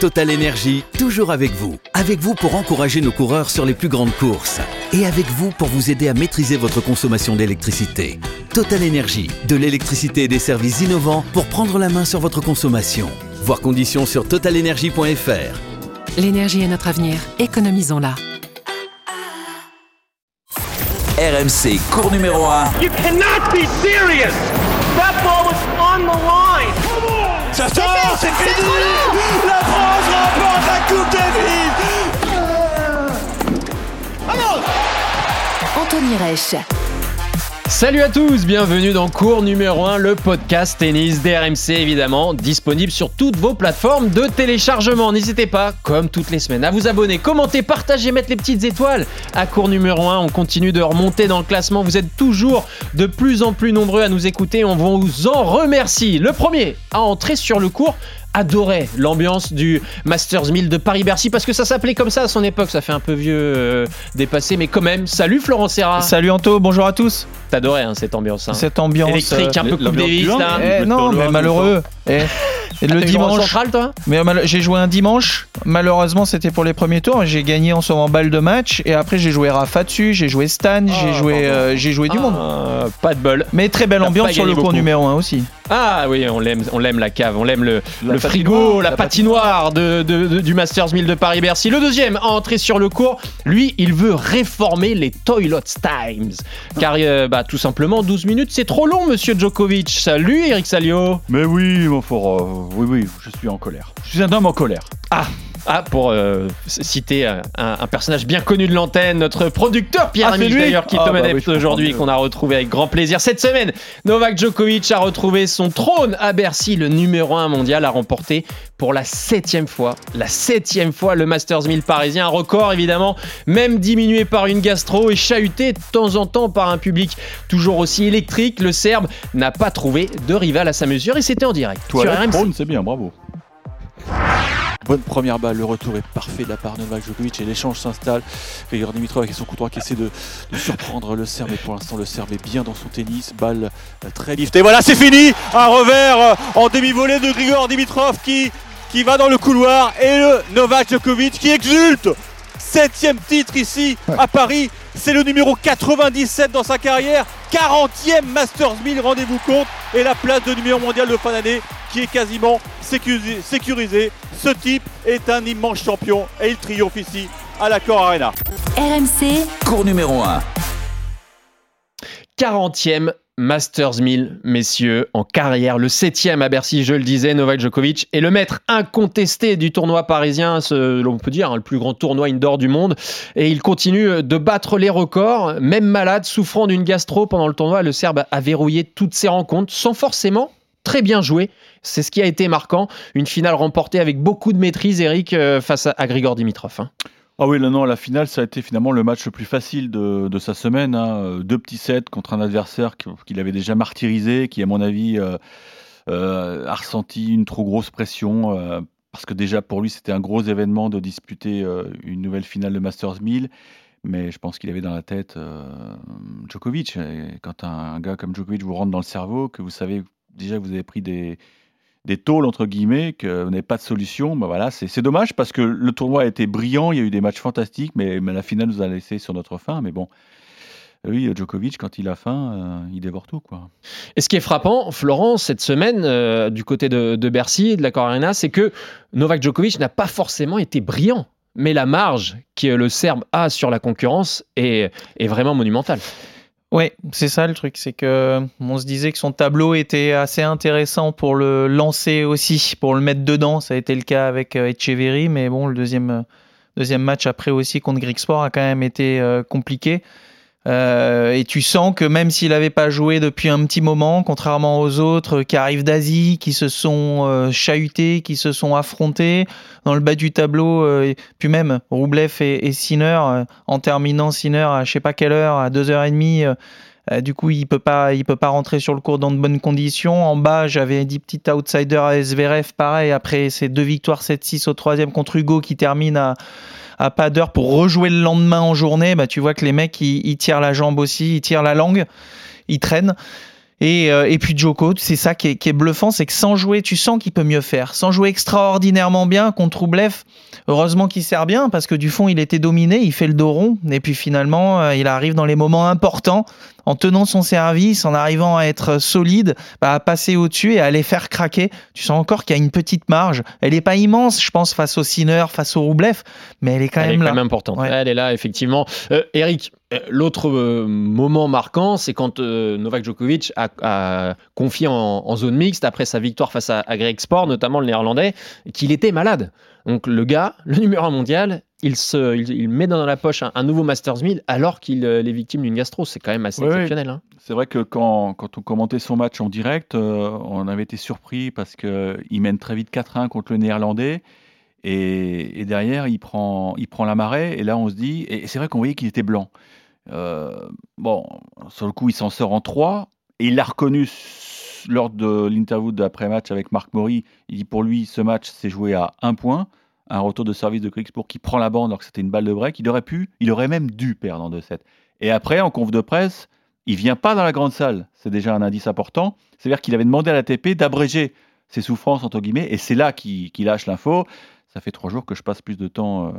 Total Énergie, toujours avec vous. Avec vous pour encourager nos coureurs sur les plus grandes courses. Et avec vous pour vous aider à maîtriser votre consommation d'électricité. Total Énergie, de l'électricité et des services innovants pour prendre la main sur votre consommation. Voir conditions sur totalenergie.fr. L'énergie est notre avenir, économisons-la. RMC, cours numéro 1. You cannot be serious! That ball was on the line! Ça sort, c'est fini. La France remporte la Coupe Davis Anthony Reich. Salut à tous, bienvenue dans cours numéro 1, le podcast tennis d'RMC évidemment, disponible sur toutes vos plateformes de téléchargement. N'hésitez pas, comme toutes les semaines, à vous abonner, commenter, partager, mettre les petites étoiles. À cours numéro 1, on continue de remonter dans le classement. Vous êtes toujours de plus en plus nombreux à nous écouter, on vous en remercie. Le premier à entrer sur le cours adorait l'ambiance du Masters 1000 de Paris-Bercy parce que ça s'appelait comme ça à son époque, ça fait un peu vieux euh, dépassé, mais quand même. Salut Florent Serra. Salut Anto, bonjour à tous. T'adorais hein, cette ambiance. Hein. Cette ambiance électrique, un peu Coupe Davis là. Eh, non, mais malheureux. Eh, et le dimanche. Central, toi Mais mal- j'ai joué un dimanche. Malheureusement, c'était pour les premiers tours. J'ai gagné en en balle de match. Et après, j'ai joué Rafa dessus, j'ai joué Stan, j'ai joué, euh, j'ai joué du monde. Ah, Pas de bol. Mais très belle ambiance sur le cours numéro 1 aussi. Ah oui, on l'aime, on l'aime la cave, on l'aime le, La le frigo, la, la patinoire de, de- de- du Masters 1000 de Paris-Bercy. Le deuxième à entrer sur le cours, lui, il veut réformer les Toilet Times. Car, euh, bah, tout simplement, 12 minutes, c'est trop long, monsieur Djokovic. Salut, Eric Salio. Mais oui, mon fort, euh, oui, oui, je suis en colère. Je suis un homme en colère. Ah, pour euh, citer un, un personnage bien connu de l'antenne, notre producteur Pierre Ah, d'ailleurs, qui est Ah, Tom bah oui, aujourd'hui, qu'on a retrouvé avec grand plaisir. Cette semaine, Novak Djokovic a retrouvé son trône à Bercy, le numéro 1 mondial, a remporté pour la septième fois, la septième fois le Masters 1000 parisien, un record évidemment, même diminué par une gastro et chahuté de temps en temps par un public toujours aussi électrique. Le Serbe n'a pas trouvé de rival à sa mesure et c'était en direct. sur Toilette, RMC. prône, c'est bien, bravo. Bonne première balle, le retour est parfait de la part de Novak Djokovic et l'échange s'installe. Grigor Dimitrov avec son coup qui essaie de, surprendre le Serbe, mais pour l'instant le Serbe est bien dans son tennis. Balle euh, très lift. Et voilà, c'est fini Un revers euh, en demi-volée de Grigor Dimitrov qui, qui va dans le couloir et le Novak Djokovic qui exulte Septième titre ici à Paris. C'est le numéro 97 dans sa carrière. 40e Masters 1000, rendez-vous compte. Et la place de numéro mondial de fin d'année qui est quasiment sécurisée. Ce type est un immense champion et il triomphe ici à l'Accor Arena. RMC, Cours numéro 1. 40e Masters 1000, messieurs, en carrière. Le 7e à Bercy, je le disais, Novak Djokovic est le maître incontesté du tournoi parisien, ce, on peut dire, hein, le plus grand tournoi indoor du monde. Et il continue de battre les records. Même malade, souffrant d'une gastro pendant le tournoi, le Serbe a verrouillé toutes ses rencontres sans forcément très bien jouer. C'est ce qui a été marquant. Une finale remportée avec beaucoup de maîtrise, Eric, euh, face à, à Grigor Dimitrov. hein. Ah oui, non, la finale, ça a été finalement le match le plus facile de, sa semaine. hein. Euh, Deux petits sets contre un adversaire qui- qu'il avait déjà martyrisé, qui, à mon avis, euh, euh, a ressenti une trop grosse pression. parce que déjà, pour lui, c'était un gros événement de disputer une nouvelle finale de Masters 1000. Mais je pense qu'il avait dans la tête Djokovic. Quand un, un gars comme Djokovic vous rentre dans le cerveau, que vous savez déjà que vous avez pris des, des tôles, entre guillemets, vous n'avez pas de solution, ben voilà, c'est dommage parce que le tournoi a été brillant, il y a eu des matchs fantastiques, mais, la finale nous a laissé sur notre faim. Mais bon, oui, Djokovic, quand il a faim, euh, il dévore tout. Quoi. Et ce qui est frappant, Florent, cette semaine, euh, du côté de, Bercy, de la Arena, c'est que Novak Djokovic n'a pas forcément été brillant. Mais la marge que le Serbe a sur la concurrence est vraiment monumentale. Ouais, c'est ça le truc, c'est que on se disait que son tableau était assez intéressant pour le lancer aussi, pour le mettre dedans. Ça a été le cas avec euh, Echeverry, mais bon, le deuxième, euh, deuxième match après aussi contre Grigsport a quand même été euh, compliqué. Euh, et tu sens que même s'il n'avait pas joué depuis un petit moment, contrairement aux autres qui arrivent d'Asie, qui se sont euh, chahutés, qui se sont affrontés dans le bas du tableau, euh, et puis même Roublev et, et euh, en terminant Sinner à je sais pas quelle heure, à 2h30, euh, euh, du coup, il peut pas, il peut pas rentrer sur le court dans de bonnes conditions. En bas, j'avais dit petit outsider à SVRF, pareil. Après ces deux victoires 7-6 au troisième contre Hugo qui termine à, à pas d'heure pour rejouer le lendemain en journée. Bah, tu vois que les mecs, ils, ils tirent la jambe aussi, ils tirent la langue, ils traînent. Et, euh, et puis Djoko, c'est ça qui est, qui est bluffant, c'est que sans jouer, tu sens qu'il peut mieux faire. Sans jouer extraordinairement bien contre Roublev, heureusement qu'il sert bien parce que du fond, il était dominé, il fait le dos rond. Et puis finalement, euh, il arrive dans les moments importants en tenant son service, en arrivant à être solide, bah, à passer au-dessus et à les faire craquer. Tu sens encore qu'il y a une petite marge. Elle n'est pas immense, je pense, face au Sinner, face au Roublev, mais elle est quand Elle même est là. quand même importante. Ouais. Elle est là, effectivement. Euh, Eric, euh, l'autre euh, moment marquant, c'est quand euh, Novak Djokovic a, a confié en, en zone mixte, après sa victoire face à, à Greg Sport, notamment le néerlandais, qu'il était malade. Donc le gars, le numéro 1 mondial, il, se, il, il met dans la poche un, un nouveau Masters 1000 alors qu'il euh, est victime d'une gastro. C'est quand même assez Ouais, exceptionnel. hein. C'est vrai que quand, quand on commentait son match en direct, euh, on avait été surpris parce qu'il mène très vite 4-1 contre le Néerlandais. Et, et derrière, il prend, il prend la marée. Et là, on se dit. Et c'est vrai qu'on voyait qu'il était blanc. Euh, bon, sur le coup, il s'en sort en 3. Et il l'a reconnu lors de l'interview d'après-match avec Marc Maury. Il dit pour lui, ce match s'est joué à un point. Un retour de service de Kriegsburg qui prend la bande alors que c'était une balle de break. Il aurait pu, il aurait même dû perdre en 2-7. Et après, en conf de presse, il vient pas dans la grande salle. C'est déjà un indice important. C'est-à-dire qu'il avait demandé à l'ATP d'abréger ses souffrances, entre guillemets, et c'est là qu'il lâche l'info. Ça fait trois jours que je passe plus de temps euh,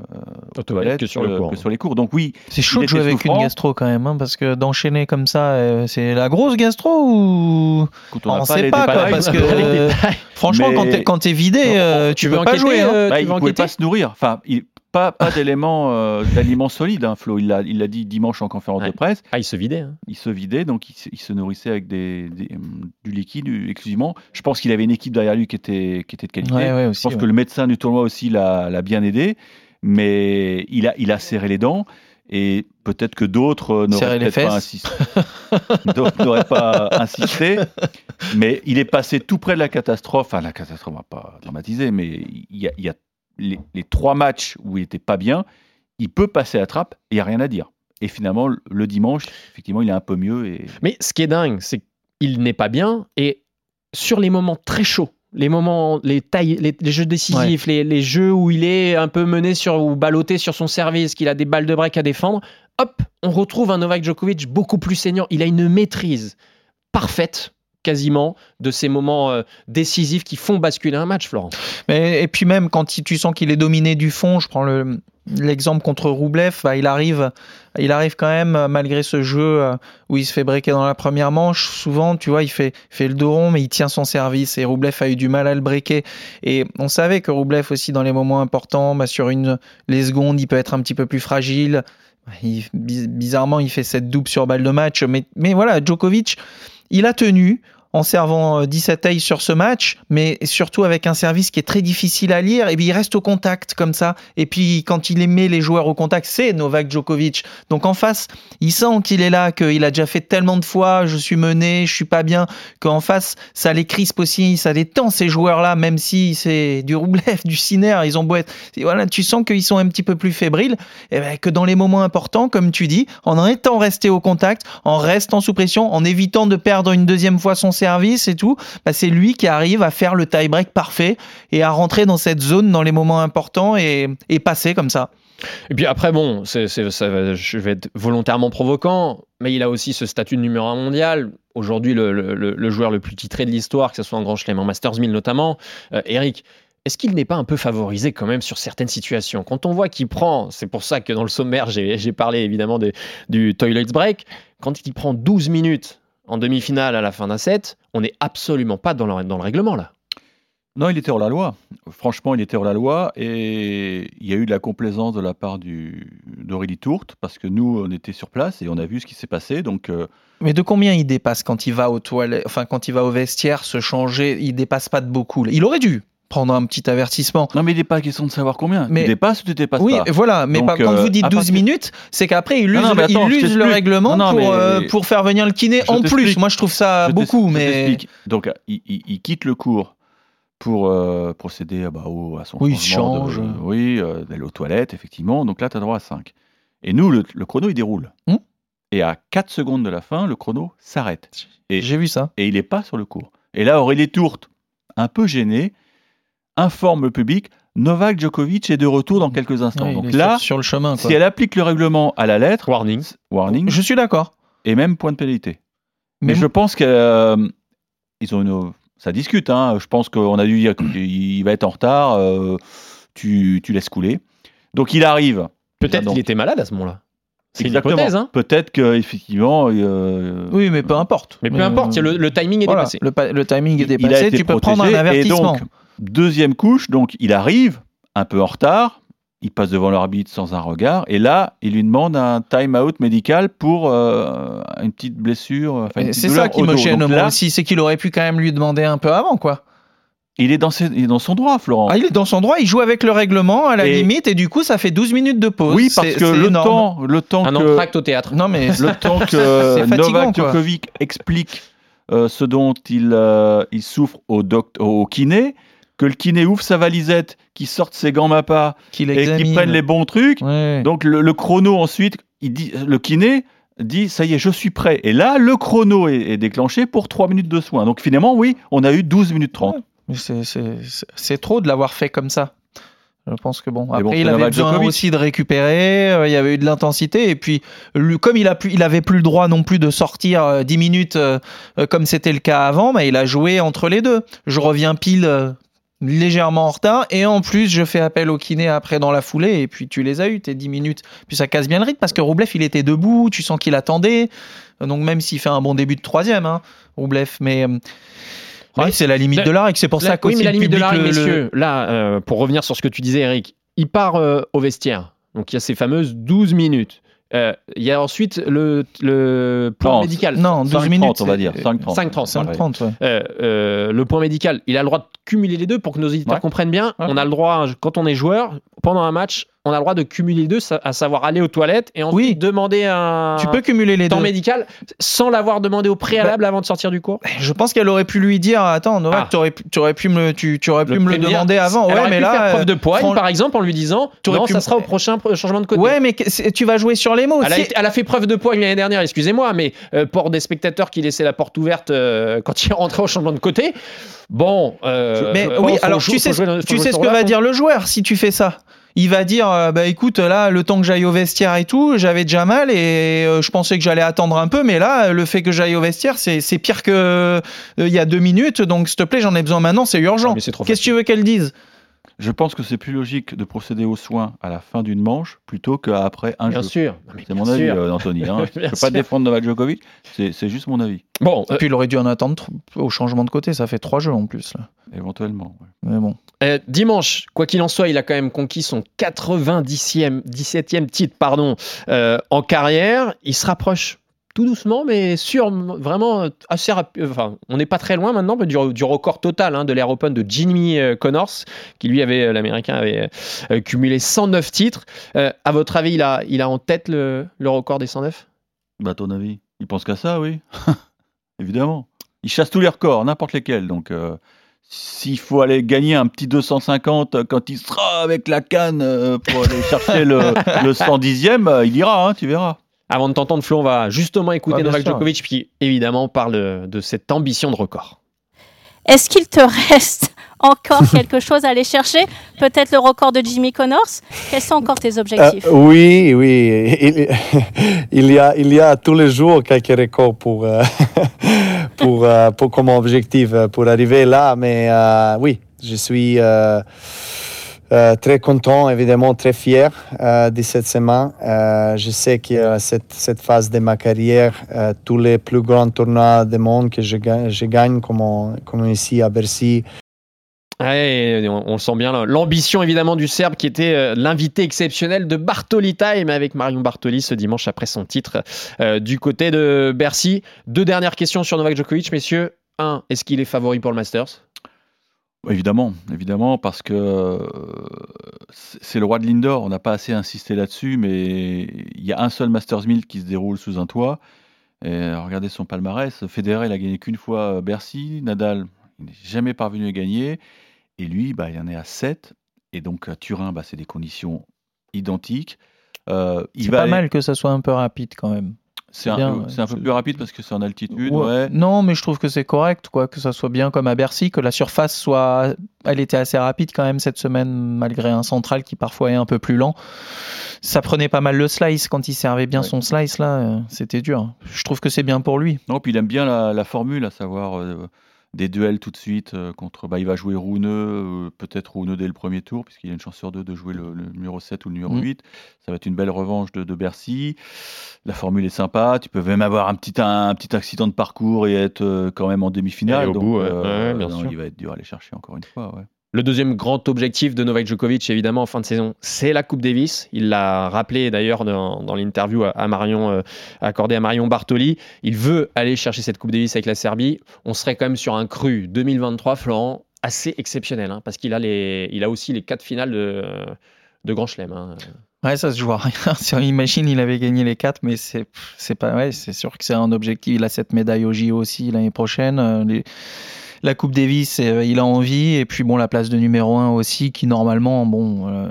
aux toilettes que sur le cours. que sur les cours. Donc oui, C'est chaud de jouer avec une gastro quand même, hein, parce que d'enchaîner comme ça, euh, c'est la grosse gastro ou on ne sait pas, quoi, parce que euh, franchement, Mais- quand t'es vidé, Non, euh, tu tu veux peux pas jouer. hein. euh, Bah, tu il veux pouvait pas se nourrir. Enfin, il- pas, pas d'éléments euh, d'aliments solides, hein, Flo. Il l'a il dit dimanche en conférence Ouais. de presse. Ah, il se vidait. hein. Il se vidait, donc il, se- il se nourrissait avec des, des, hum, du liquide du- exclusivement. Je pense qu'il avait une équipe derrière lui qui était, qui était de qualité. Ouais, ouais, Je pense ouais. que le médecin du tournoi aussi l'a bien aidé, mais il a, il a serré les dents. Et peut-être que d'autres euh, n'auraient pas insisté. d'autres n'auraient pas insisté. Mais il est passé tout près de la catastrophe. Enfin, la catastrophe, on va pas dramatiser, mais il y a, il y a les, les trois matchs où il était pas bien. Il peut passer à la trappe et il n'y a rien à dire. Et finalement, le dimanche, effectivement, il est un peu mieux. Et... Mais ce qui est dingue, c'est qu'il n'est pas bien. Et sur les moments très chauds, les moments, les tailles, les, les jeux décisifs, les, les jeux où il est un peu mené sur ou ballotté sur son service, qu'il a des balles de break à défendre, hop, on retrouve un Novak Djokovic beaucoup plus saignant. Il a une maîtrise parfaite quasiment de ces moments euh, décisifs qui font basculer un match, Florent. Mais, et puis même quand tu sens qu'il est dominé du fond, je prends le- l'exemple contre Roublev, bah, il arrive, il arrive quand même euh, malgré ce jeu euh, où il se fait breaker dans la première manche. Souvent, tu vois, il fait, le dos rond, mais il tient son service. Et Roublev a eu du mal à le breaker. Et on savait que Roublev aussi dans les moments importants, bah, sur une les secondes, il peut être un petit peu plus fragile. Il- biz- bizarrement, il fait cette double sur balle de match. Mais, mais voilà, Djokovic, il a tenu en servant euh, 17 aces sur ce match, mais surtout avec un service qui est très difficile à lire. Et puis il reste au contact comme ça. Et puis quand il met les joueurs au contact, c'est Novak Djokovic. Donc en face, il sent qu'il est là, qu'il a déjà fait tellement de fois, je suis mené, je suis pas bien, qu'en face, ça les crispe aussi, ça les tend ces joueurs-là, même si c'est du Roublev, du Sinner, ils ont beau être. Voilà, tu sens qu'ils sont un petit peu plus fébriles, et ben, que dans les moments importants, comme tu dis, en étant resté au contact, en restant sous pression, en évitant de perdre une deuxième fois son service et tout, bah, c'est lui qui arrive à faire le tie-break parfait et à rentrer dans cette zone dans les moments importants et, passer comme ça. Et puis après, bon, ça je vais être volontairement provoquant, mais il a aussi ce statut de numéro un mondial. Aujourd'hui, le, joueur le plus titré de l'histoire, que ce soit en Grand Chelem, en Masters 1000 notamment. Euh, Eric, est-ce qu'il n'est pas un peu favorisé quand même sur certaines situations? Quand on voit qu'il prend, c'est pour ça que dans le sommaire, j'ai, parlé évidemment du toilet break, quand il prend 12 minutes en demi-finale à la fin d'un set, on n'est absolument pas dans le, dans le règlement là. Non, il était hors la loi. Franchement, il était hors la loi et il y a eu de la complaisance de la part d'Aurélie Tourte parce que nous, on était sur place et on a vu ce qui s'est passé. Donc, euh, Mais de combien il dépasse quand il va aux toilettes, enfin quand il va au vestiaire se changer, il dépasse pas de beaucoup. Il aurait dû prendre un petit avertissement. non, mais il n'est pas question de savoir combien. Mais- tu dépasses ou tu dépasses Oui, pas voilà, mais Donc, quand euh, vous dites à 12 partir- minutes, c'est qu'après il use, Non, non, mais le- attends, il use le règlement Non, pour, euh, pour faire venir le kiné Je en plus. Moi je trouve ça Je beaucoup, mais. Donc, il, il- il quitte le cours pour euh, procéder ah bah, au- à son Oui, il se changement de- change. oui, euh, d'aller aux toilettes, effectivement. Donc là, tu as droit à 5. Et nous, le, le chrono, il déroule. Hmm. Et à 4 secondes de la fin, le chrono s'arrête. J'ai vu ça. et il n'est pas sur le cours. Et là, Aurélie Tourte, un peu gêné, informe le public Novak Djokovic est de retour dans quelques instants. Donc là, sur, sur le chemin. quoi. si elle applique le règlement à la lettre, Warning. warning, Je suis d'accord. et même point de pénalité. Mais Mais je pense que euh, ils ont une, ça discute. Hein. Je pense qu'on a dû dire qu'il va être en retard. euh, tu, tu laisses couler. Donc il arrive. Peut-être qu'il était malade à ce moment-là. C'est une hypothèse, hein. Peut-être qu'effectivement. Euh, Oui, mais peu importe. Mais peu Euh, importe, le, le timing est voilà, dépassé. le, timing est il a dépassé, été tu peux protégé, prendre un avertissement. Et donc, deuxième couche, donc il arrive un peu en retard. Il passe devant l'arbitre sans un regard. Et là, il lui demande un time-out médical pour euh, une petite blessure. enfin, une Et petite C'est ça qui au me gêne Donc moi là, aussi, c'est qu'il aurait pu quand même lui demander un peu avant, quoi. Il est, dans ses- il est dans son droit, Florent. Ah, il est dans son droit, il joue avec le règlement à la Et- limite, et du coup, ça fait 12 minutes de pause. oui, parce C'est- que c'est le énorme. temps, le temps Un que, au théâtre. Non, mais le temps que Novak quoi. Djokovic explique euh, ce dont il, euh, il souffre au, doct- au kiné, que le kiné ouvre sa valisette, qu'il sorte ses gants MAPA qu'il et qu'il prenne les bons trucs. Ouais. Donc le, le chrono ensuite, il dit, le kiné dit ça y est, je suis prêt. Et là, le chrono est, est déclenché pour 3 minutes de soins. Donc finalement, oui, on a eu 12 minutes 30. Mais c'est- c'est c'est- c'est trop de l'avoir fait comme ça. Je pense que bon. Mais Après, bon, il avait besoin Djokovic. aussi de récupérer. euh, il y avait eu de l'intensité. Et puis, lui, comme il a plus, il avait plus le droit non plus de sortir euh, 10 minutes euh, euh, comme c'était le cas avant, bah, il a joué entre les deux. Je reviens pile euh, légèrement en retard. Et en plus, je fais appel au kiné après dans la foulée. Et puis, tu les as eu, tes 10 minutes. Puis, ça casse bien le rythme parce que Roublev, il était debout. Tu sens qu'il attendait. Donc, même s'il fait un bon début de troisième, hein, Roublev. Mais. euh, Ouais. c'est la limite La- de l'art et que c'est pour ça que oui, mais la limite de le- messieurs, là, euh, pour revenir sur ce que tu disais, Eric, il part euh, au vestiaire. Donc il y a ces fameuses 12 minutes. Euh, Il y a ensuite le, le point Non, médical. Non, 12 5-30, minutes. on va dire. 5-30. 5-30, 5-30, ouais. Euh, euh, le point médical, il a le droit de cumuler les deux pour que nos auditeurs Ouais. comprennent bien. Ouais. On a le droit, quand on est joueur, pendant un match, on a le droit de cumuler les deux, à savoir aller aux toilettes et ensuite Oui. demander un Tu peux cumuler les temps deux. médical sans l'avoir demandé au préalable avant de sortir du cours. Je pense qu'elle aurait pu lui dire Attends, Ah. tu aurais, pu- tu aurais pu me, tu, tu aurais pu Le me le demander avant. Elle Ouais, aurait mais pu là. faire preuve de euh, poigne, par exemple, en lui disant T'aurais non, pu ça sera au prochain pro- changement de côté. Ouais, mais tu vas jouer sur les mots. Elle a, elle a fait preuve de poigne l'année dernière, excusez-moi, mais euh, pour des spectateurs qui laissaient la porte ouverte euh, quand il rentrait au changement de côté, bon. euh, Mais euh, oui, alors tu sais, tu sais ce que va dire le joueur si tu fais ça. Il va dire euh, bah écoute là le temps que j'aille au vestiaire et tout j'avais déjà mal et euh, je pensais que j'allais attendre un peu mais là le fait que j'aille au vestiaire c'est c'est pire que euh, il y a deux minutes. Donc s'il te plaît j'en ai besoin maintenant c'est Ah, urgent trop qu'est-ce que tu veux qu'elle dise? Je pense que c'est plus logique de procéder aux soins à la fin d'une manche plutôt qu'après un Bien jeu. sûr. Non, mais C'est bien mon avis, sûr. euh, Anthony. Hein. je ne Bien peux sûr. pas défendre Novak Djokovic, c'est juste mon avis, Bon, et euh, puis il aurait dû en attendre au changement de côté ça fait trois jeux en plus là. éventuellement. ouais. mais bon euh, dimanche, quoi qu'il en soit, il a quand même conquis son 90e, 17e titre pardon, euh, en carrière. Il se rapproche tout doucement, mais sûr, vraiment euh, assez rapide. Enfin, on n'est pas très loin maintenant du, du record total hein, de l'Air Open de Jimmy euh, Connors, qui lui avait, euh, l'Américain, avait euh, cumulé 109 titres. Euh, à votre avis, il a, il a en tête le, le record des 109 Bah, à ton avis Il pense qu'à ça, oui. Évidemment. Il chasse tous les records, n'importe lesquels. Donc, euh, s'il faut aller gagner un petit 250 quand il sera avec la canne euh, pour aller chercher le, le 110e, euh, il ira, hein, tu verras. Avant de t'entendre, Flo, on va justement écouter Ah, Novak sûr. Djokovic, qui évidemment parle de cette ambition de record. Est-ce qu'il te reste encore quelque chose à aller chercher? Peut-être le record de Jimmy Connors? Quels sont encore tes objectifs? Euh, oui, oui. Il, il y a, il y a tous les jours quelques records pour, euh, pour, euh, pour, comme objectif pour arriver là. Mais euh, oui, je suis euh, très content, évidemment très fier euh, de cette semaine. Euh, je sais que cette, cette phase de ma carrière, tous les plus grands tournois du monde que je, gagne- je gagne, comme, comme ici à Bercy, Ouais, on, on le sent bien. L'ambition évidemment du Serbe qui était l'invité exceptionnel de Bartoli Time avec Marion Bartoli ce dimanche après son titre du côté de Bercy. Deux dernières questions sur Novak Djokovic, messieurs. Un, est-ce qu'il est favori pour le Masters? Évidemment, évidemment, parce que euh, c'est le roi de l'indoor. On n'a pas assez insisté là-dessus, mais il y a un seul Masters 1000 qui se déroule sous un toit. Et euh, regardez son palmarès. Federer, il a gagné qu'une fois euh, Bercy. Nadal, il n'est jamais parvenu à gagner. Et lui, bah, il en est à 7. Et donc à Turin, bah, c'est des conditions identiques. Euh, il c'est va pas aller- mal que ça soit un peu rapide quand même C'est un, bien, c'est un peu plus rapide parce que c'est en altitude. Ouais. Ouais. Non, mais je trouve que c'est correct, quoi, que ça soit bien comme à Bercy, que la surface soit. Elle était assez rapide quand même cette semaine, malgré un central qui parfois est un peu plus lent. Ça prenait pas mal le slice quand il servait bien son slice là, euh, c'était dur. Je trouve que c'est bien pour lui. Non, puis il aime bien la, la formule, à savoir euh, des duels tout de suite euh, contre. Bah, il va jouer Rouneux, euh, peut-être Rouneux dès le premier tour, puisqu'il y a une chance sur deux de jouer le, le numéro 7 ou le numéro Mm. 8. Ça va être une belle revanche de, de Bercy. La formule est sympa. Tu peux même avoir un petit, un, petit accident de parcours et être euh, quand même en demi-finale. Donc, bout, ouais. Ouais, bien non, sûr. il va être dur à aller chercher encore une fois. Ouais. Le deuxième grand objectif de Novak Djokovic, évidemment, en fin de saison, c'est la Coupe Davis. Il l'a rappelé d'ailleurs dans, l'interview euh, accordée à Marion Bartoli. Il veut aller chercher cette Coupe Davis avec la Serbie. On serait quand même sur un cru 2023, Florent, assez exceptionnel, hein, parce qu'il a, aussi les quatre finales de, Grand Chelem. hein. Ouais, ça se joue à Imagine, il avait gagné les quatre, mais c'est pas c'est sûr que c'est un objectif. Il a cette médaille au JO aussi l'année prochaine. Euh, la Coupe Davis, euh, il a envie, et puis bon, la place de numéro un aussi, qui normalement, bon, euh,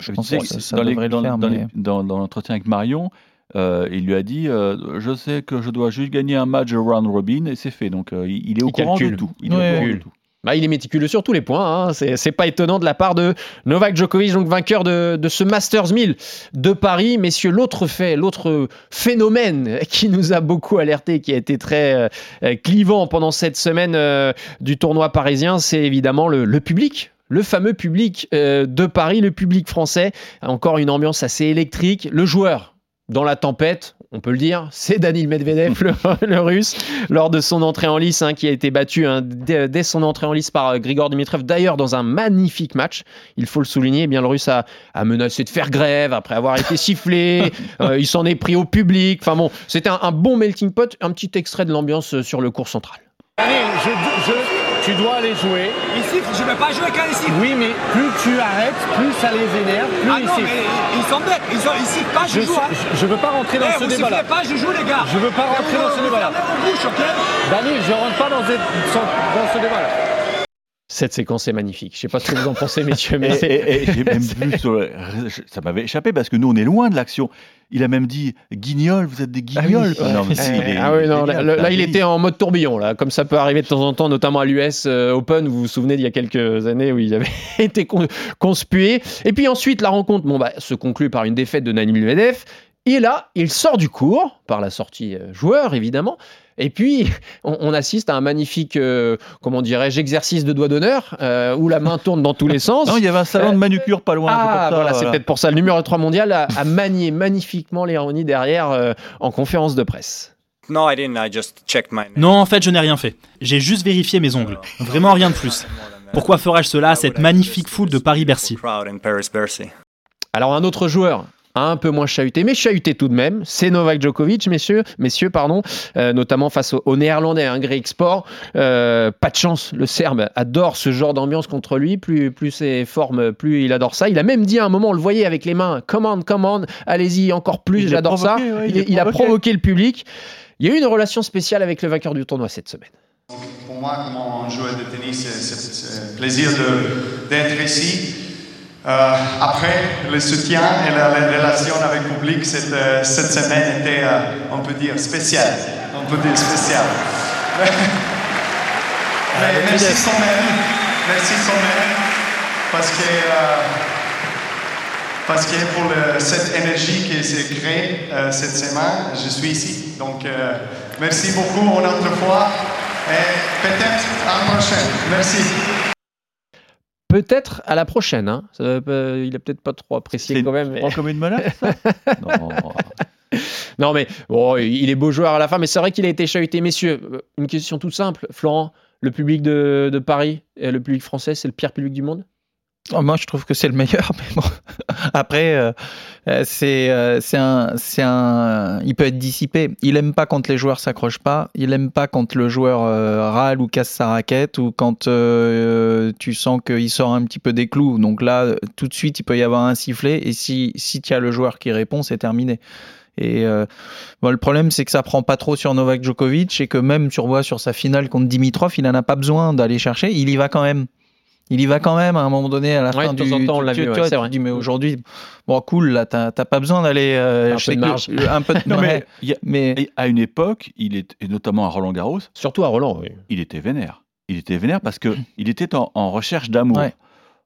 je Tu pense que ça, ça dans les- devrait dans- le faire. dans mais- les- dans- dans l'entretien avec Marion, euh, il lui a dit euh, Je sais que je dois juste gagner un match round robin, et c'est fait. Donc euh, il, est au Il courant calcule. de tout. Il est au courant de tout. Bah, il est méticuleux sur tous les points. hein. C'est pas étonnant de la part de Novak Djokovic, donc vainqueur de, de ce Masters 1000 de Paris. Messieurs, l'autre fait, l'autre phénomène qui nous a beaucoup alerté, qui a été très euh, clivant pendant cette semaine euh, du tournoi parisien, c'est évidemment le, le public. Le fameux public euh, de Paris, le public français. Encore une ambiance assez électrique. Le joueur dans la tempête, on peut le dire, c'est Danil Medvedev, le, le russe, lors de son entrée en lice, hein, qui a été battu hein, dès, dès son entrée en lice par euh, Grigor Dimitrov, d'ailleurs dans un magnifique match, il faut le souligner, eh bien le russe a, a menacé de faire grève après avoir été sifflé, Euh, il s'en est pris au public, enfin bon, c'était un, un bon melting pot, un petit extrait de l'ambiance euh, sur le cours central. Allez, je, je- tu dois aller jouer. Ici, je ne vais pas jouer quand ici. Oui, mais plus tu arrêtes, plus ça les énerve, plus Ah ils non, mais ils sont bêtes. Ils sont ici, pas je, Je, joue. hein. je- je veux pas rentrer dans Eh, ce débat-là. pas, je joue, les gars. Je veux pas Et rentrer vous- dans ce débat-là. fermez vos bouches, ok Daniel, je rentre pas dans, ce- dans ce débat-là. Cette séquence est magnifique. Je sais pas ce que vous en pensez, messieurs, mais Et, et- et j'ai même vu sur le- ça m'avait échappé parce que nous on est loin de l'action. Il a même dit guignol, vous êtes des guignols. Ouais. Non, mais si, il est- ah oui, non, là, il était en mode tourbillon, là, comme ça peut arriver de temps en temps, notamment à l'US Open, vous vous souvenez d'il y a quelques années où il avait été con- conspué. Et puis ensuite, la rencontre bon, bah, se conclut par une défaite de Nani Medvedev. Et là, il sort du cours, par la sortie euh, joueur, évidemment. Et puis, on, on assiste à un magnifique, euh, comment dirais-je, exercice de doigt d'honneur, euh, où la main tourne dans tous les sens. Non, il y avait un salon de manucure pas loin. c'est Ah, pour ça, voilà, c'est peut-être pour ça. Le numéro 3 mondial a, a manié magnifiquement l'ironie derrière euh, en conférence de presse. No, I didn't. I just checked my name. Non, en fait, je n'ai rien fait. J'ai juste vérifié mes ongles. Vraiment rien de plus. Pourquoi ferais-je cela à cette magnifique foule de Paris-Bercy. Alors, un autre joueur un peu moins chahuté, mais chahuté tout de même, c'est Novak Djokovic, messieurs, messieurs pardon, euh, notamment face au, au Néerlandais, un Grey Export. Euh, pas de chance, le Serbe adore ce genre d'ambiance contre lui. Plus, plus c'est forme, plus il adore ça. Il a même dit à un moment, on le voyait avec les mains, commande, commande, allez-y, encore plus, j'adore ça. ouais, il, il l'a il a provoqué. le public. Il y a eu une relation spéciale avec le vainqueur du tournoi cette semaine. Pour moi, comme un joueur de tennis, c'est- un plaisir de- d'être ici. Euh, après, le soutien et la, la relation avec le public, cette, euh, cette semaine était, euh, on peut dire, spéciale. On peut dire spéciale. Mais, mais merci quand même. Merci quand même. Parce que, parce que pour le- cette énergie qui s'est créée cette semaine, je suis ici. Donc, merci beaucoup une autre fois. Et peut-être à la prochaine. Merci. Peut-être à la prochaine. Hein. Ça, euh, il a peut-être pas trop apprécié quand même. mais- comme une menace Non. Non, mais bon, il est beau joueur à la fin, mais c'est vrai qu'il a été chahuté. Messieurs, euh, une question toute simple. Florent, le public de, de Paris et le public français, c'est le pire public du monde? Moi, je trouve que c'est le meilleur, mais bon. Après, euh, euh, c'est euh, un, un, il peut être dissipé. Il aime pas quand les joueurs s'accrochent pas. Il aime pas quand le joueur euh, râle ou casse sa raquette ou quand euh, tu sens qu'il sort un petit peu des clous. Donc là, tout de suite, il peut y avoir un sifflet. Et si si tu as le joueur qui répond, c'est terminé. Et euh, bon, le problème, c'est que ça prend pas trop sur Novak Djokovic et que même revois sur sa finale contre Dimitrov, il en a pas besoin d'aller chercher. Il y va quand même. Il y va quand même à un moment donné à la Ouais, fin de du. temps en temps, on tu- l'a vu, tu ouais, vrai. dis, mais aujourd'hui, bon, cool, là, t'as pas besoin d'aller. euh, Un peu de que- un peu de Non, mais il y a- mais et à une époque, il est, et notamment à Roland Garros, Surtout à Roland, oui. il était vénère. Il était vénère parce que il était en, en recherche d'amour. Ouais.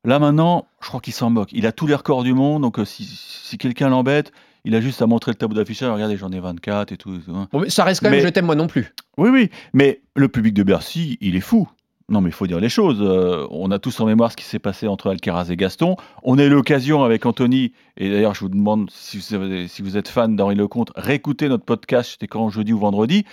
Là maintenant, je crois qu'il s'en moque. Il a tous les records du monde, donc euh, si, si quelqu'un l'embête, il a juste à montrer le tableau d'affichage. Regardez, j'en ai 24 et tout. et tout, hein. Bon, mais ça reste quand même Mais- je t'aime moi non plus. Oui, oui, mais le public de Bercy, il est fou. Non, mais il faut dire les choses. Euh, on a tous en mémoire ce qui s'est passé entre Alcaraz et Gaston. On a eu l'occasion avec Anthony, et d'ailleurs, je vous demande si vous, avez- si vous êtes fan d'Henri Lecomte, réécoutez notre podcast, c'était quand jeudi ou vendredi.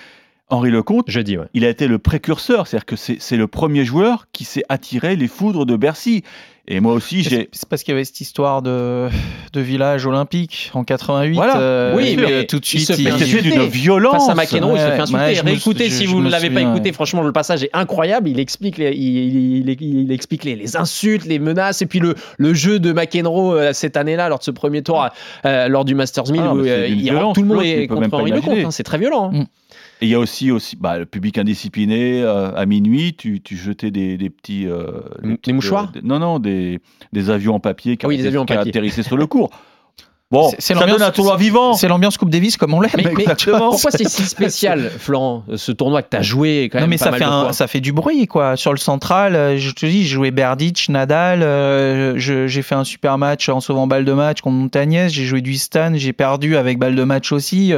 Henri Lecomte, Jeudi, ouais. il a été le précurseur, c'est-à-dire que c'est c'est le premier joueur qui s'est attiré les foudres de Bercy. Et moi aussi, j'ai. C'est parce qu'il y avait cette histoire de, de village olympique en 88. Voilà. euh, oui, mais tout de il suite, se fait il- insulter. d'une violence. Face à McEnroe, il se Ouais, fait insulter. ouais, Réécoutez si je vous ne l'avez pas écouté. ouais. Franchement, le passage est incroyable. Il explique les, il, il- il- il explique les, les insultes, les menaces, et puis le, le jeu de McEnroe euh, cette année-là, lors de ce premier tour, euh, lors du Masters 1000, Ah, où euh, il violence, tout le monde est contre pas Henri Lecomte. hein. C'est très violent. hein. Mm. Et il y a aussi, aussi bah, le public indiscipliné. euh, à minuit, tu, tu jetais des, des petits. euh, Des mouchoirs euh, des- Non, non, des, avions en papier qui, Ah oui, en papier. atterrissaient sur le cours. Bon, ça l'ambiance- donne un tournoi vivant. C'est l'ambiance Coupe Davis comme on l'aime. Mais, pourquoi c'est si spécial, Florent, ce tournoi que tu as joué quand même Non mais pas ça mal fait, de un- fois? ça fait du bruit quoi. Sur le central, euh, je te dis, j'ai joué Berdych, Nadal, euh, j'ai fait un super match en sauvant balle de match contre Montagnès, j'ai joué du Stan, j'ai perdu avec balle de match aussi.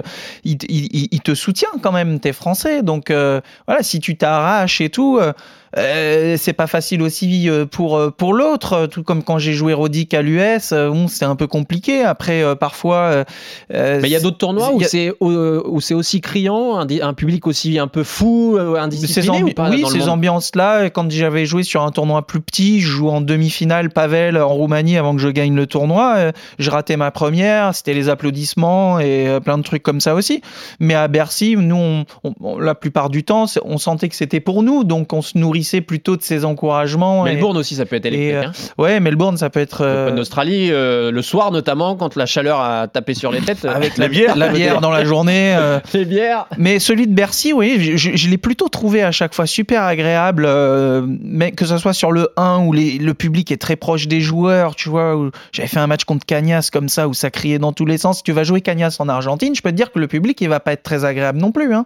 Il, il- il- il te soutient quand même, t'es français. Donc euh, voilà, si tu t'arraches et tout, euh, euh, c'est pas facile aussi euh, pour, euh, pour l'autre. Euh, Tout comme quand j'ai joué Rodic à l'US, bon, c'était un peu compliqué. Après, euh, parfois... euh, Mais il y a d'autres tournois où a- c'est où c'est aussi criant, un, public aussi un peu fou, indiscipliné ambi- ou pas oui, dans ces ambiances-là, quand j'avais joué sur un tournoi plus petit, je joue en demi-finale Pavel en Roumanie avant que je gagne le tournoi. Je ratais ma première, c'était les applaudissements et plein de trucs comme ça aussi. Mais à Bercy, nous, on- on- on- la plupart du temps, c'est- on sentait que c'était pour nous, donc on se plutôt de ces encouragements. et- Melbourne aussi, ça peut être électrique. euh, hein. ouais, Melbourne, ça peut être. euh, L'Open d'Australie, euh, le soir notamment, quand la chaleur a tapé sur les têtes. avec la bière, la bière dans la journée. euh, Les bières. Mais celui de Bercy, oui, je, l'ai plutôt trouvé à chaque fois super agréable, euh, mais que ce soit sur le 1 où les- le public est très proche des joueurs, tu vois, j'avais fait un match contre Cagnas comme ça, où ça criait dans tous les sens. Si tu vas jouer Cagnas en Argentine, je peux te dire que le public, il va pas être très agréable non plus, hein.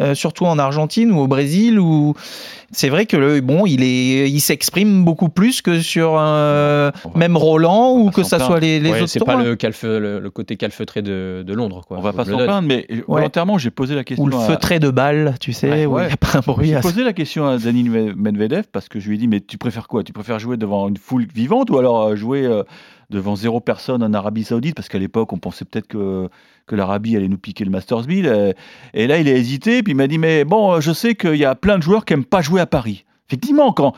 Euh, surtout en Argentine ou au Brésil, où c'est vrai que le, bon, il est, il s'exprime beaucoup plus que sur euh, même Roland ou que ça plaindre. soit les, les Ouais, autres c'est pas le, calfe- le, le côté calfeutré de, de Londres. Quoi. On va pas s'en plaindre, mais volontairement, j'ai posé la question. Ou le à- feutré de balle, tu sais, Ouais, où il n'y a pas un bruit. J'ai à- posé la question à Dani Medvedev parce que je lui ai dit mais tu préfères quoi? Tu préfères jouer devant une foule vivante ou alors euh, jouer euh, devant zéro personne en Arabie Saoudite parce qu'à l'époque on pensait peut-être que que l'Arabie allait nous piquer le Masters 1000 euh, et là il a hésité puis il m'a dit mais bon je sais qu'il y a plein de joueurs qui aiment pas jouer à Paris. Effectivement quand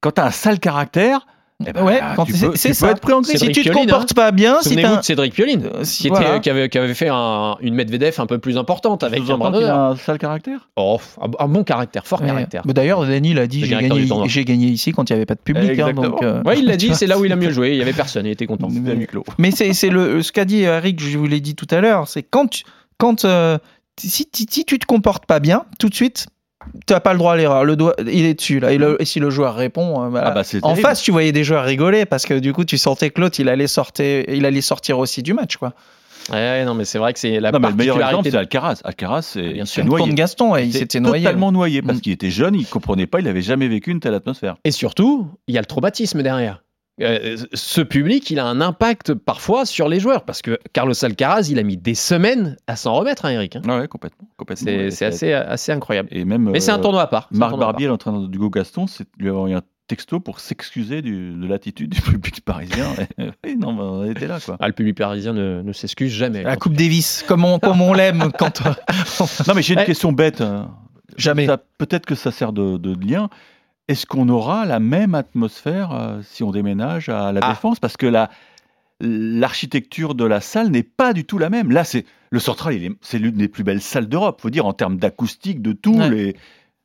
quand tu as un sale caractère eh ben, Ouais, quand tu c'est- peux, tu peux ça. être pris en Si tu te Pioline, comportes hein. pas bien, si un- de Cédric Pioline, Euh, qui, voilà. qui, avait, qui avait fait un- une Medvedev un peu plus importante avec un a un sale caractère Oh, un, bon caractère, fort Ouais. caractère. Mais D'ailleurs, Denis l'a dit, j'ai gagné, ici quand il n'y avait pas de public. hein, donc, euh, Ouais, il l'a dit, c'est là où il a mieux joué. Il y avait personne, il était content. Clos. Mais c'est c'est le ce qu'a dit Eric, je vous l'ai dit tout à l'heure, c'est quand tu, quand euh, si, si, si tu te comportes pas bien, tout de suite, tu n'as pas le droit à l'erreur. Le doigt, il est dessus là. Et, le- et si le joueur répond, euh, voilà. Ah bah, en terrible. face, tu voyais des joueurs rigoler parce que du coup, tu sentais que l'autre, il allait sortir, il allait sortir aussi du match, quoi. Ouais, non, mais c'est vrai que c'est la Non, mais le meilleur exemple, particularité. c'est Alcaraz. Alcaraz, il s'est Contre noyé. Gaston, ouais, il s'était noyé. totalement noyé parce Mm. qu'il était jeune, il comprenait pas, il avait jamais vécu une telle atmosphère. Et surtout, il y a le traumatisme derrière. Euh, ce public, il a un impact parfois sur les joueurs parce que Carlos Alcaraz, il a mis des semaines à s'en remettre, hein, Eric. hein. Ah ouais, complètement. complètement C'est ouais, c'est assez, assez incroyable. Et même. Mais c'est un euh, tournoi à part. Marc Barbier, l'entraîneur d'Hugo Gaston, c'est lui avoir envoyé un texto pour s'excuser du- de l'attitude du public parisien. oui, non, bah, on était là, quoi. Ah, le public parisien ne, ne s'excuse jamais. La Coupe Davis, comme on, comme on l'aime quand. Non, mais j'ai une Ouais. question bête. hein. Jamais. Ça- Peut-être que ça sert de, de lien. Est-ce qu'on aura la même atmosphère euh, si on déménage à la Ah. Défense? Parce que la l'architecture de la salle n'est pas du tout la même. Là, c'est le Central, c'est l'une des plus belles salles d'Europe, faut dire en termes d'acoustique, de tout. Ouais. Les...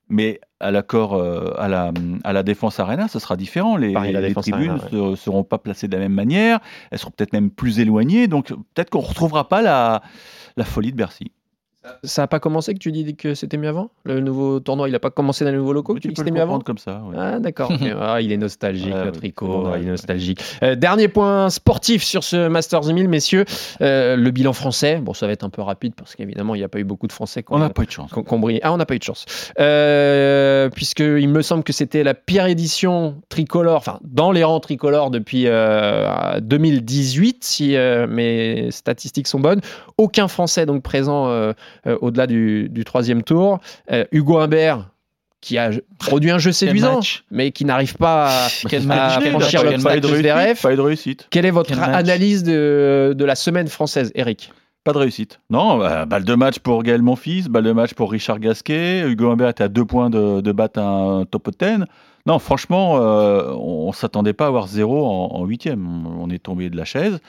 Mais à l'accord euh, à la à la Défense Arena, ce sera différent. Les, tribunes Arena, ne seront pas placées de la même manière. Elles seront peut-être même plus éloignées. Donc peut-être qu'on retrouvera pas la la folie de Bercy. Ça n'a pas commencé que tu dis que c'était mieux avant? Le nouveau tournoi, il n'a pas commencé dans les nouveaux locaux? Tu dis que c'était mieux avant? comme ça. ouais. Ah d'accord. Ah, il est nostalgique, Rico. c'est vrai. il est nostalgique. Euh, dernier point sportif sur ce Masters 1000, messieurs. Euh, le bilan français. Bon, ça va être un peu rapide parce qu'évidemment, il n'y a pas eu beaucoup de Français On n'a pas eu de chance. brillé. Ah, on n'a pas eu de chance. Euh, puisque il me semble que c'était la pire édition tricolore, enfin, dans les rangs tricolores depuis euh, 2018, si euh, mes statistiques sont bonnes. Aucun Français donc présent au-delà du, du troisième tour. Euh, Hugo Humbert, qui a produit un jeu séduisant, mais qui n'arrive pas à, franchir match, le quel Pas eu obstacle de. Pas eu de réussite. Quelle est votre Quel analyse de, de la semaine française, Eric? Pas de réussite. Non, bah, balle de match pour Gaël Monfils, balle de match pour Richard Gasquet. Hugo Humbert était à deux points de, de battre un top 10. Non, franchement, euh, on ne s'attendait pas à avoir zéro en, en huitième. On est tombé de la chaise.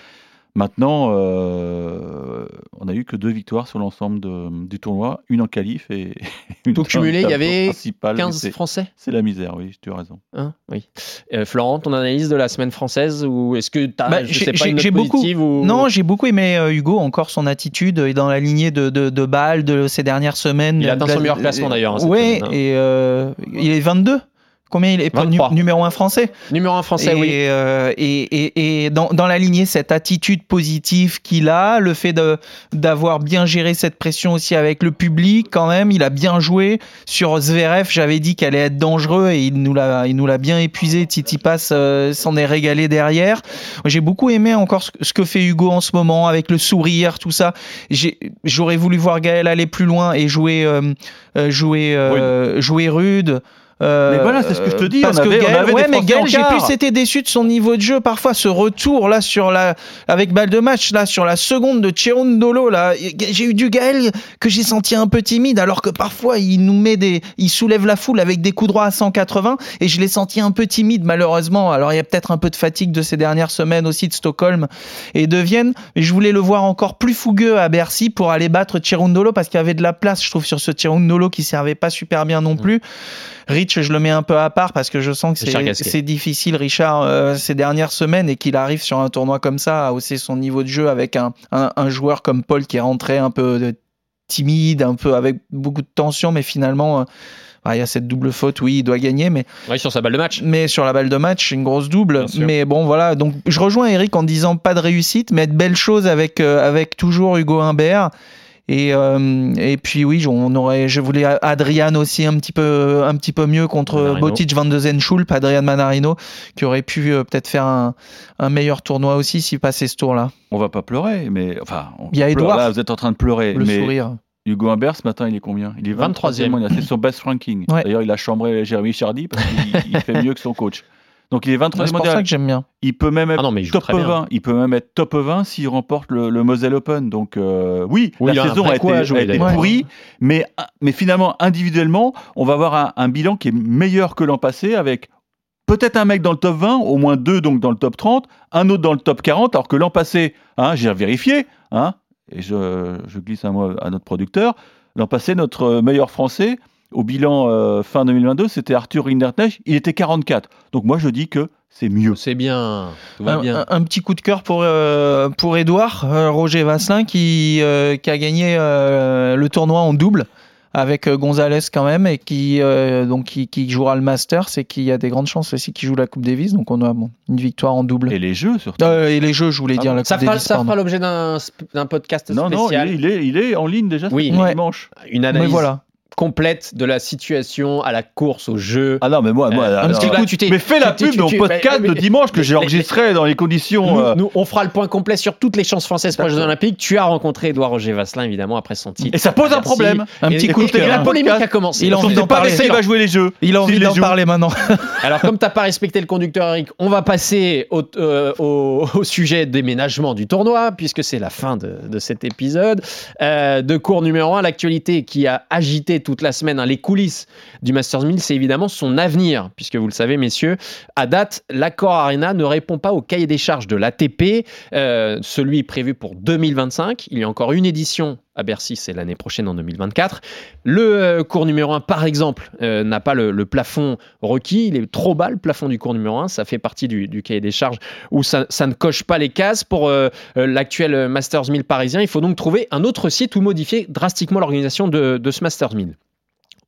Maintenant, euh, on a eu que deux victoires sur l'ensemble de- du tournoi, une en qualif et une Tout cumulé, il y avait principal. 15 C'est- Français C'est la misère, oui, tu as raison. Hein oui. Euh, Florent, ton analyse de la semaine française ou est-ce que tu as Bah, je j'ai- sais pas une note beaucoup- positive ou Non, j'ai beaucoup aimé euh, Hugo, encore son attitude et dans la lignée de, de, de Bâle de ces dernières semaines. Il a atteint son meilleur classement, d'ailleurs, hein, semaine, hein. et euh, il est 22. Combien il est? Pas 23. nu- numéro 1 français numéro 1 français et, oui. euh, et, et, et dans, dans la lignée, cette attitude positive qu'il a, le fait de- d'avoir bien géré cette pression aussi avec le public, quand même, il a bien joué. Sur Zverev, j'avais dit qu'elle allait être dangereux et il nous l'a, il nous l'a bien épuisé. Titi Pass euh, s'en est régalé derrière. J'ai beaucoup aimé encore ce, ce que fait Hugo en ce moment avec le sourire, tout ça. J'ai- J'aurais voulu voir Gaël aller plus loin et jouer, euh, euh, jouer, euh, jouer rude. Euh, Mais voilà, c'est ce que je te dis, Parce on que avait- on Gaël, avait ouais, mais Gaël, j'ai plus été déçu de son niveau de jeu. Parfois, ce retour là sur la, avec balle de match là sur la seconde de Cherundolo là, j'ai eu du Gaël que j'ai senti un peu timide, alors que parfois il nous met des, il soulève la foule avec des coups droits à 180 et je l'ai senti un peu timide malheureusement. Alors il y a peut-être un peu de fatigue de ces dernières semaines aussi de Stockholm et de Vienne, mais je voulais le voir encore plus fougueux à Bercy pour aller battre Cherundolo parce qu'il y avait de la place, je trouve, sur ce Cherundolo qui servait pas super bien non plus. Rich, je le mets un peu à part parce que je sens que c'est difficile, Richard, euh, ces dernières semaines et qu'il arrive sur un tournoi comme ça à hausser son niveau de jeu avec un, un, un joueur comme Paul qui est rentré un peu euh, timide, un peu avec beaucoup de tension, mais finalement, euh, ah, il y a cette double faute, oui, il doit gagner, mais, Oui, sur sa balle de match. mais sur la balle de match, une grosse double. Mais bon, voilà, donc je rejoins Eric en disant pas de réussite, mais de belles choses avec, euh, avec toujours Hugo Humbert. Et, euh, et puis oui, on aurait, je voulais Adrian aussi un petit peu, un petit peu mieux contre Manarino. Botic Van de Zenschulp, Adrian Manarino, qui aurait pu euh, peut-être faire un, un meilleur tournoi aussi s'il passait ce tour-là. On va pas pleurer, mais enfin, on Il y a pleure. Edouard. Là, vous êtes en train de pleurer, Le mais sourire. Hugo Humbert ce matin, il est combien? Il est 23e. 23e. C'est son best ranking. Ouais. D'ailleurs, il a chambré Jérémy Chardy parce qu'il il fait mieux que son coach. Donc il est 23e C'est pour ça que j'aime bien. Il peut même être Ah non, mais il joue top très bien. 20. Il peut même être top 20 s'il remporte le, le Moselle Open. Donc euh, oui, Oui, il y a la saison a été, à jouer, a été d'ailleurs. pourrie, mais, mais finalement individuellement, on va avoir un, un bilan qui est meilleur que l'an passé avec peut-être un mec dans le top 20, au moins deux donc dans le top 30, un autre dans le top 40, alors que l'an passé, hein, j'ai vérifié, hein, et je, je glisse un mot à notre producteur, l'an passé, notre meilleur français, au bilan euh, fin 2022, c'était Arthur Rinderknecht, il était 44. Donc moi je dis que c'est mieux. C'est bien. Tout va Un, bien. un- un petit coup de cœur pour, euh, pour Edouard, euh, Roger Vasselin, qui, euh, qui a gagné euh, le tournoi en double avec Gonzalez quand même, et qui, euh, donc, qui, qui jouera le Master, c'est qu'il y a des grandes chances aussi qu'il joue la Coupe Davis, donc on a bon, une victoire en double. Et les jeux surtout. Euh, et les jeux, je voulais Ah dire, bon. la Coupe Ça fera, Davis. ça pardon. fera l'objet d'un podcast Non, non, il spécial. est, il, est, il est en ligne déjà Oui. ce Ouais. dimanche. Une Mais analyse voilà. Complète de la situation à la course, au jeu. Ah non, mais moi, moi Euh, alors, que là, tu t'es- mais fais la pub tu- le podcast mais- de dimanche que j'ai enregistré dans les conditions. Nous, euh, nous, on fera le point complet sur toutes les chances françaises pour les Jeux. Olympiques. Tu as rencontré Edouard Roger Vasselin, évidemment, après son titre. Et ça pose un problème. Un Et- petit et- coup de cœur, La polémique a commencé. Il a envie d'en pas parler. il va jouer les jeux. Il a envie d'en parler maintenant. Alors, comme t'as pas respecté le conducteur Eric, on va passer au, euh, au, au sujet déménagement du tournoi, puisque c'est la fin de, de cet épisode. Euh, de cours numéro 1, l'actualité qui a agité toute la semaine hein, les coulisses du Masters 1000, c'est évidemment son avenir, puisque vous le savez, messieurs, à date, l'accord Arena ne répond pas au cahier des charges de l'ATP, euh, celui prévu pour 2025. Il y a encore une édition à Bercy, c'est l'année prochaine en 2024. Le euh, cours numéro 1, par exemple, euh, n'a pas le, plafond requis. Il est trop bas, le plafond du cours numéro 1. Ça fait partie du, cahier des charges où ça, ne coche pas les cases pour euh, l'actuel Masters 1000 parisien. Il faut donc trouver un autre site ou modifier drastiquement l'organisation de, de ce Masters 1000.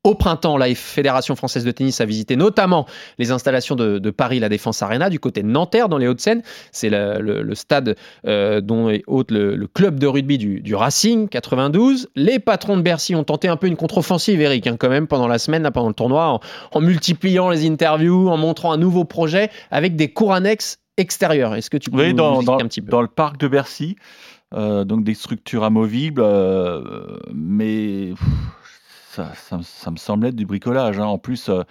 Au printemps, la Fédération française de tennis a visité notamment les installations de, de Paris La Défense Arena du côté de Nanterre dans les Hauts-de-Seine. C'est le, le- le stade euh, dont est hôte le, le club de rugby du, du Racing 92. Les patrons de Bercy ont tenté un peu une contre-offensive, Eric, hein, quand même, pendant la semaine, là, pendant le tournoi, en, en multipliant les interviews, en montrant un nouveau projet avec des cours annexes extérieurs. Est-ce que tu peux Oui, nous dans, dans- un petit peu? dans le parc de Bercy, euh, donc des structures amovibles, euh, mais pff, ça, ça, me- semble être du bricolage. hein. En plus, euh,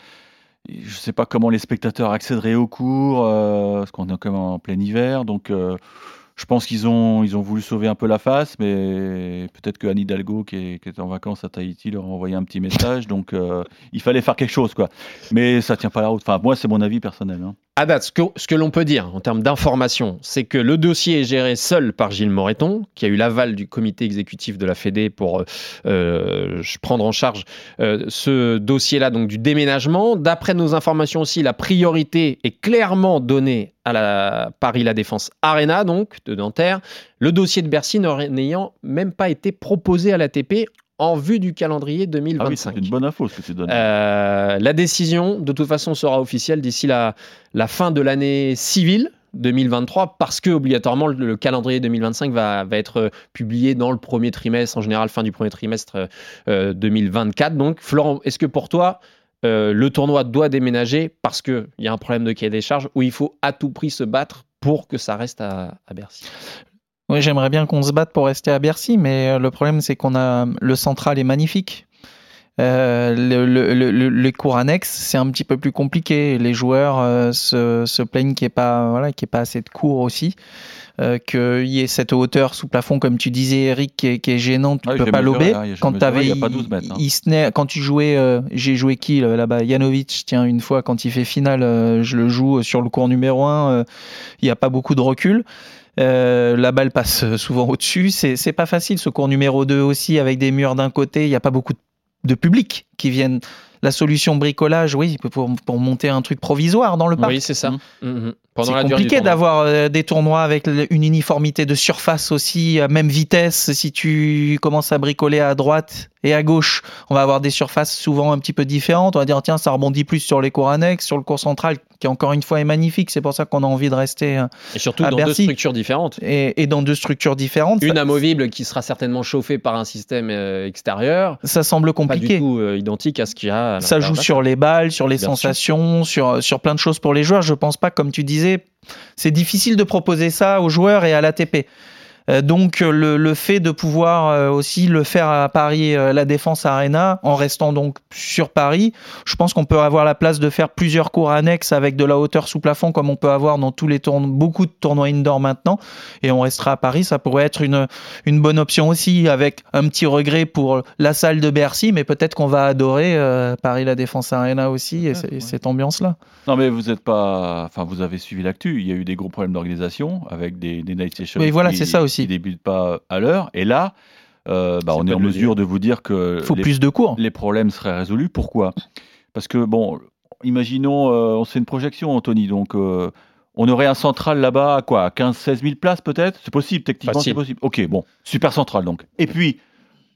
je ne sais pas comment les spectateurs accéderaient au cours, euh, parce qu'on est même en plein hiver, donc euh, je pense qu'ils ont, ils ont voulu sauver un peu la face, mais peut-être que Anne Hidalgo, qui est, qui est en vacances à Tahiti, leur a envoyé un petit message, donc il fallait faire quelque chose, quoi. Mais ça tient pas la route. Enfin, moi, c'est mon avis personnel. hein. À date, ce que, ce que l'on peut dire en termes d'information, c'est que le dossier est géré seul par Gilles Moreton, qui a eu l'aval du comité exécutif de la Fédé pour euh, euh, prendre en charge euh, ce dossier-là, donc du déménagement. D'après nos informations aussi, la priorité est clairement donnée à la Paris La Défense Arena, donc de Nanterre. Le dossier de Bercy n'ayant même pas été proposé à l'ATP en vue du calendrier 2025. Ah oui, c'est une bonne info ce que tu donnes. Euh, la décision, de toute façon, sera officielle d'ici la, la fin de l'année civile 2023, parce que obligatoirement le, le calendrier 2025 va, va être euh, publié dans le premier trimestre, en général fin du premier trimestre euh, euh, 2024. Donc, Florent, est-ce que pour toi, euh, le tournoi doit déménager parce qu'il y a un problème de cahier des charges ou il faut à tout prix se battre pour que ça reste à, à Bercy? Oui, j'aimerais bien qu'on se batte pour rester à Bercy, mais euh, le problème, c'est qu'on a le central est magnifique. Euh, le, le- le- le- les cours annexes, c'est un petit peu plus compliqué. Les joueurs euh, se, se plaignent qu'il n'y ait pas, voilà, qu'il y ait pas assez de cours aussi. Euh, qu'il y ait cette hauteur sous plafond, comme tu disais, Eric, qui est, qui est gênante, tu Ah oui, peux pas lober. quand mesuré, t'avais il y a pas 12 mètres, hein. Quand tu jouais, euh, j'ai joué qui là- là-bas? Janovic, tiens, une fois, quand il fait finale, euh, je le joue sur le cours numéro 1, il n'y a pas beaucoup de recul. Euh, la balle passe souvent au-dessus. C'est pas facile. Ce cours numéro 2 aussi, avec des murs d'un côté, il n'y a pas beaucoup de, public qui viennent. La solution bricolage, oui, pour, pour monter un truc provisoire dans le parc. Oui, c'est ça. Mhm. Pendant la C'est compliqué d'avoir euh, des tournois avec une uniformité de surface aussi, même vitesse. Si tu commences à bricoler à droite et à gauche, on va avoir des surfaces souvent un petit peu différentes. On va dire, tiens, ça rebondit plus sur les cours annexes, sur le cours central, qui encore une fois est magnifique. C'est pour ça qu'on a envie de rester euh, Et surtout à dans Bercy. deux structures différentes. Et, et dans deux structures différentes. Une amovible qui sera certainement chauffée par un système euh, extérieur. Ça semble Pas compliqué. du tout identique à ce qu'il y a. à Ça joue sur les balles, sur les Bien sûr. sensations, sur, sur plein de choses pour les joueurs. Je pense pas, comme tu disais, c'est difficile de proposer ça aux joueurs et à l'ATP. Euh, Donc euh, le, le fait de pouvoir euh, aussi le faire à Paris, euh, la Défense Arena, en restant donc sur Paris, je pense qu'on peut avoir la place de faire plusieurs cours annexes avec de la hauteur sous plafond comme on peut avoir dans tous les tournois, beaucoup de tournois indoor maintenant, et on restera à Paris. Ça pourrait être une, une bonne option aussi, avec un petit regret pour la salle de Bercy, mais peut-être qu'on va adorer euh, Paris la Défense Arena aussi et, cette ambiance-là. Non, mais vous êtes pas. Enfin, vous avez suivi l'actu. Il y a eu des gros problèmes d'organisation avec des, des night sessions. Oui, voilà, qui- c'est ça aussi. Qui débutent pas à l'heure. Et là, euh, bah, on est en mesure de vous dire que. Faut les- plus de cours. Les problèmes seraient résolus. Pourquoi? Parce que, bon, imaginons, euh, on fait une projection, Anthony. Donc, euh, on aurait un central là-bas à quoi À 15-16 000 places peut-être? C'est possible, techniquement, c'est possible. Ok, bon, super central donc. Et puis,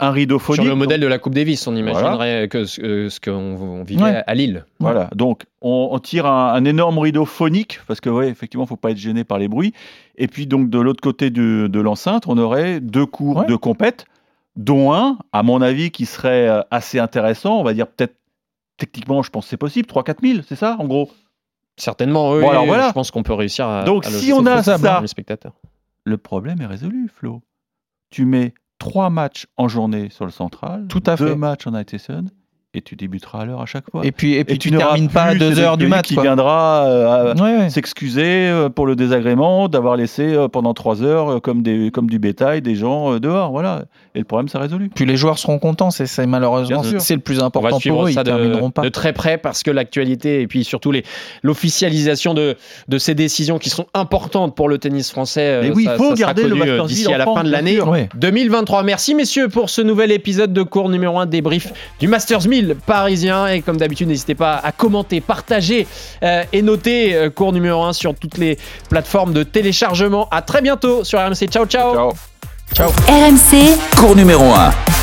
un rideau phonique. Sur le donc- modèle de la Coupe Davis, on imaginerait Voilà. que ce, euh, ce qu'on on vivait Ouais. à Lille. Voilà, donc on, on tire un, un énorme rideau phonique, parce que ouais, effectivement, faut pas être gêné par les bruits. Et puis donc de l'autre côté du- de l'enceinte, on aurait deux cours de compète, dont un, à mon avis, qui serait euh, assez intéressant. On va dire peut-être techniquement, je pense que c'est possible, 3-4 000, c'est ça, en gros? Certainement, oui. Bon, alors voilà. Je pense qu'on peut réussir à. Donc à si on a ça, les spectateurs. le problème est résolu, Flo. Tu mets trois matchs en journée sur le central, Tout à deux fait. matchs en session, et tu débuteras à l'heure à chaque fois. Et puis, et puis tu, n'auras termines pas à plus 2 ces heures du écuries mat. Qui quoi. viendra euh, à- Ouais, ouais. s'excuser euh, pour le désagrément d'avoir laissé euh, pendant 3 heures euh, comme, des, comme du bétail des gens dehors. Voilà. Et le problème, c'est résolu. Puis les joueurs seront contents, c'est malheureusement c'est le plus important pour eux, ils de, termineront pas. de très près parce que l'actualité et puis surtout l'officialisation de, de ces décisions qui sont importantes pour le tennis français. euh, Mais oui, il faut ça garder le d'ici à la fin de l'année bien sûr. Ouais. 2023. Merci messieurs pour ce nouvel épisode de cours numéro 1 débrief du Masters 1000 parisien. Et comme d'habitude, n'hésitez pas à commenter, partager euh, et noter euh, cours numéro 1 sur toutes les plateformes de téléchargement. À très bientôt sur RMC. Ciao, ciao. Ciao. RMC, Cours numéro 1.